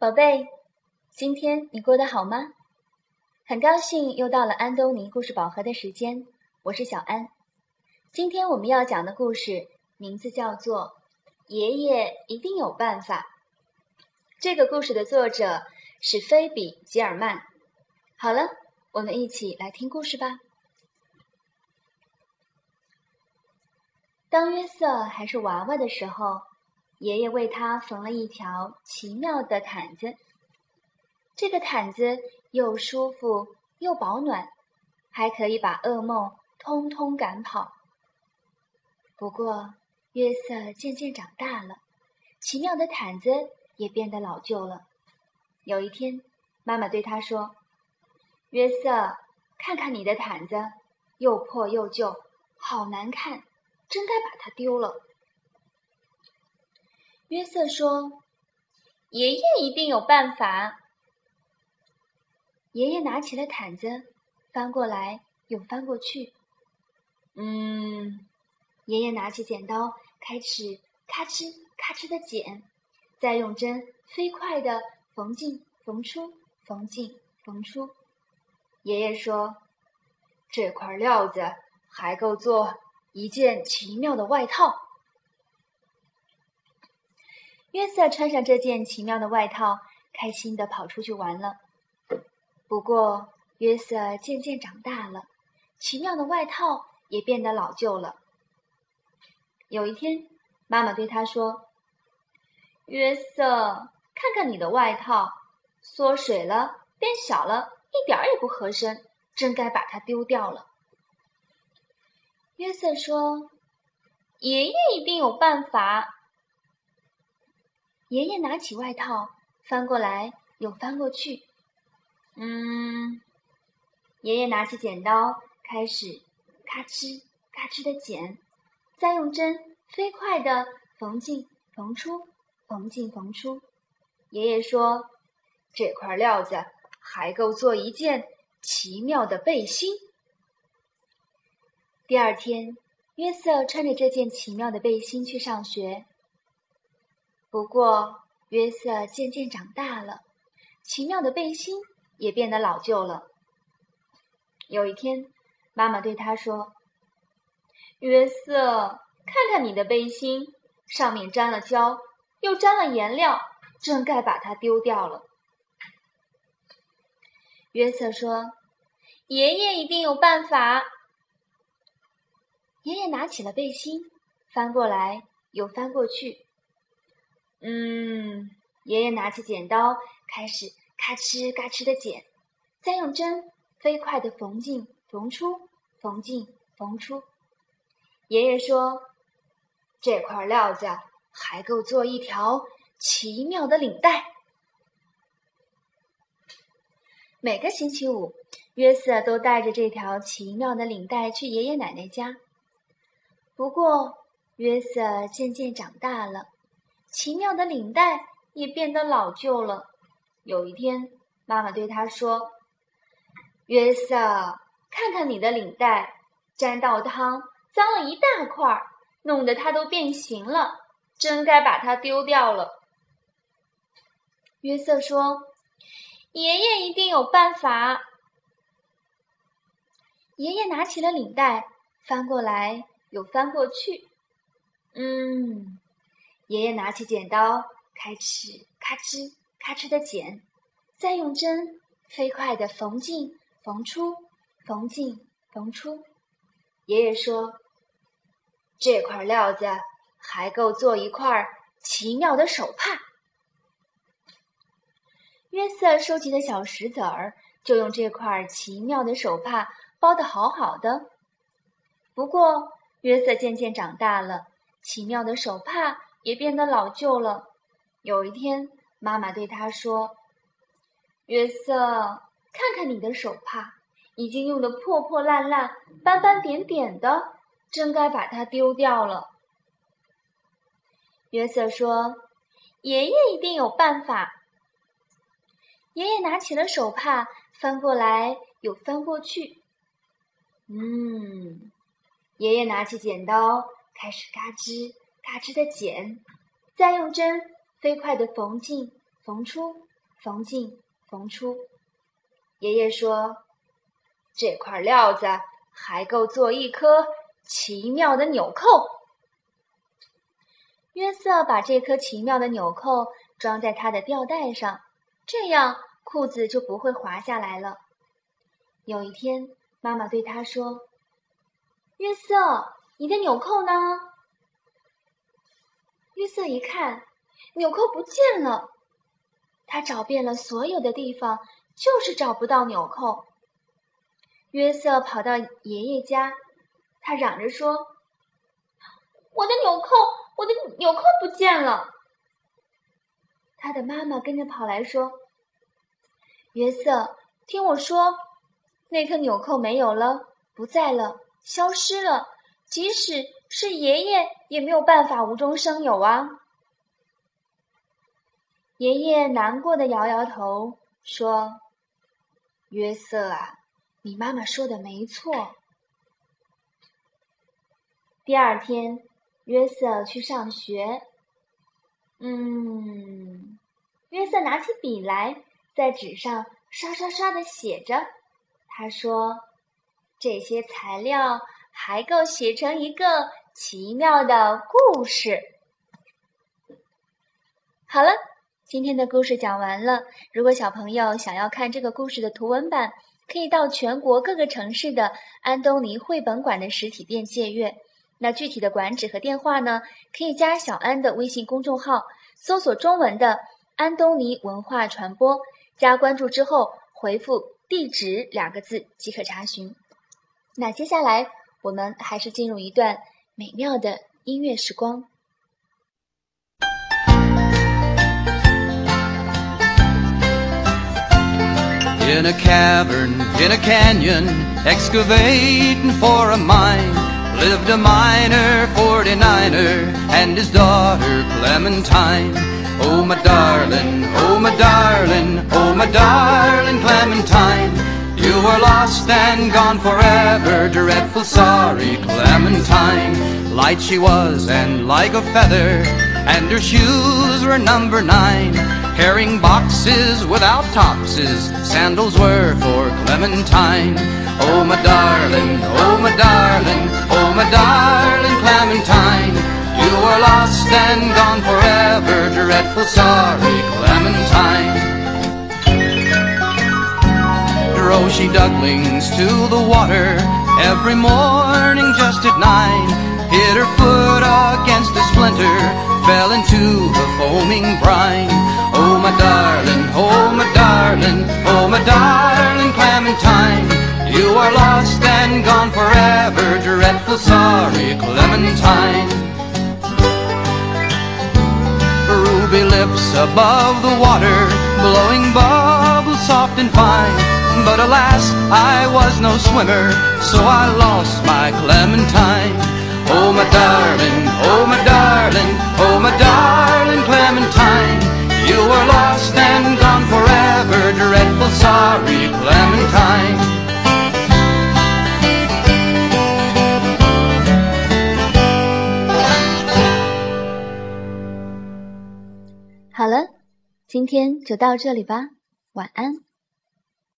宝贝，今天你过得好吗？很高兴又到了安东尼故事宝盒的时间，我是小安。今天我们要讲的故事名字叫做《爷爷一定有办法》。这个故事的作者是菲比·吉尔曼。好了，我们一起来听故事吧。当约瑟还是娃娃的时候。爷爷为他缝了一条奇妙的毯子，这个毯子又舒服又保暖，还可以把噩梦通通赶跑。不过，约瑟渐渐长大了，奇妙的毯子也变得老旧了。有一天，妈妈对他说：“约瑟，看看你的毯子，又破又旧，好难看，真该把它丢了。”约瑟说：“爷爷一定有办法。”爷爷拿起了毯子，翻过来又翻过去。嗯，爷爷拿起剪刀，开始咔哧咔哧的剪，再用针飞快的缝进缝出，缝进缝出。爷爷说：“这块料子还够做一件奇妙的外套。”约瑟穿上这件奇妙的外套，开心地跑出去玩了。不过，约瑟渐渐长大了，奇妙的外套也变得老旧了。有一天，妈妈对他说：“约瑟，看看你的外套，缩水了，变小了，一点儿也不合身，真该把它丢掉了。”约瑟说：“爷爷一定有办法。”爷爷拿起外套，翻过来又翻过去。嗯，爷爷拿起剪刀，开始咔哧咔哧的剪，再用针飞快的缝进缝出，缝进缝出。爷爷说：“这块料子还够做一件奇妙的背心。”第二天，约瑟穿着这件奇妙的背心去上学。不过，约瑟渐渐长大了，奇妙的背心也变得老旧了。有一天，妈妈对他说：“约瑟，看看你的背心，上面沾了胶，又沾了颜料，真该把它丢掉了。”约瑟说：“爷爷一定有办法。”爷爷拿起了背心，翻过来又翻过去。嗯，爷爷拿起剪刀，开始咔哧咔哧的剪，再用针飞快的缝进缝出，缝进缝出。爷爷说：“这块料子还够做一条奇妙的领带。”每个星期五，约瑟都带着这条奇妙的领带去爷爷奶奶家。不过，约瑟渐渐长大了。奇妙的领带也变得老旧了。有一天，妈妈对他说：“约瑟，看看你的领带，沾到汤，脏了一大块，弄得它都变形了，真该把它丢掉了。”约瑟说：“爷爷一定有办法。”爷爷拿起了领带，翻过来又翻过去，嗯。爷爷拿起剪刀，开始咔哧咔哧的剪，再用针飞快的缝进缝出，缝进缝出。爷爷说：“这块料子还够做一块奇妙的手帕。”约瑟收集的小石子儿就用这块奇妙的手帕包的好好的。不过，约瑟渐渐长大了，奇妙的手帕。也变得老旧了。有一天，妈妈对他说：“约瑟，看看你的手帕，已经用的破破烂烂、斑斑点点的，真该把它丢掉了。”约瑟说：“爷爷一定有办法。”爷爷拿起了手帕，翻过来又翻过去。嗯，爷爷拿起剪刀，开始嘎吱。咔哧的剪，再用针飞快的缝进缝出，缝进缝出。爷爷说：“这块料子还够做一颗奇妙的纽扣。”约瑟把这颗奇妙的纽扣装在他的吊带上，这样裤子就不会滑下来了。有一天，妈妈对他说：“约瑟，你的纽扣呢？”约瑟一看，纽扣不见了。他找遍了所有的地方，就是找不到纽扣。约瑟跑到爷爷家，他嚷着说：“我的纽扣，我的纽扣不见了！”他的妈妈跟着跑来说：“约瑟，听我说，那颗纽扣没有了，不在了，消失了。即使是爷爷，也没有办法无中生有啊。”爷爷难过的摇摇头，说：“约瑟啊，你妈妈说的没错。”第二天，约瑟去上学。嗯，约瑟拿起笔来，在纸上刷刷刷的写着。他说：“这些材料还够写成一个奇妙的故事。”好了。今天的故事讲完了。如果小朋友想要看这个故事的图文版，可以到全国各个城市的安东尼绘本馆的实体店借阅。那具体的馆址和电话呢？可以加小安的微信公众号，搜索中文的“安东尼文化传播”，加关注之后回复“地址”两个字即可查询。那接下来我们还是进入一段美妙的音乐时光。In a cavern, in a canyon, excavating for a mine, lived a miner, 49er, and his daughter Clementine. Oh, my darling, oh, my darling, oh, my darling Clementine. Are lost and gone forever, dreadful sorry Clementine. Light she was and like a feather, and her shoes were number nine. Carrying boxes without topses, sandals were for Clementine. Oh, my darling, oh, my darling, oh, my darling Clementine. You were lost and gone forever, dreadful sorry Clementine. Drove she ducklings to the water every morning just at nine. Hit her foot against a splinter, fell into the foaming brine. Oh, my darling, oh, my darling, oh, my darling Clementine. You are lost and gone forever, dreadful sorry Clementine. Ruby lips above the water, blowing bubbles soft and fine. But alas, I was no swimmer, so I lost my Clementine. Oh, my darling, oh, my darling, oh, my darling Clementine. You were lost and gone forever, dreadful sorry Clementine. 好了，今天就到这里吧，晚安。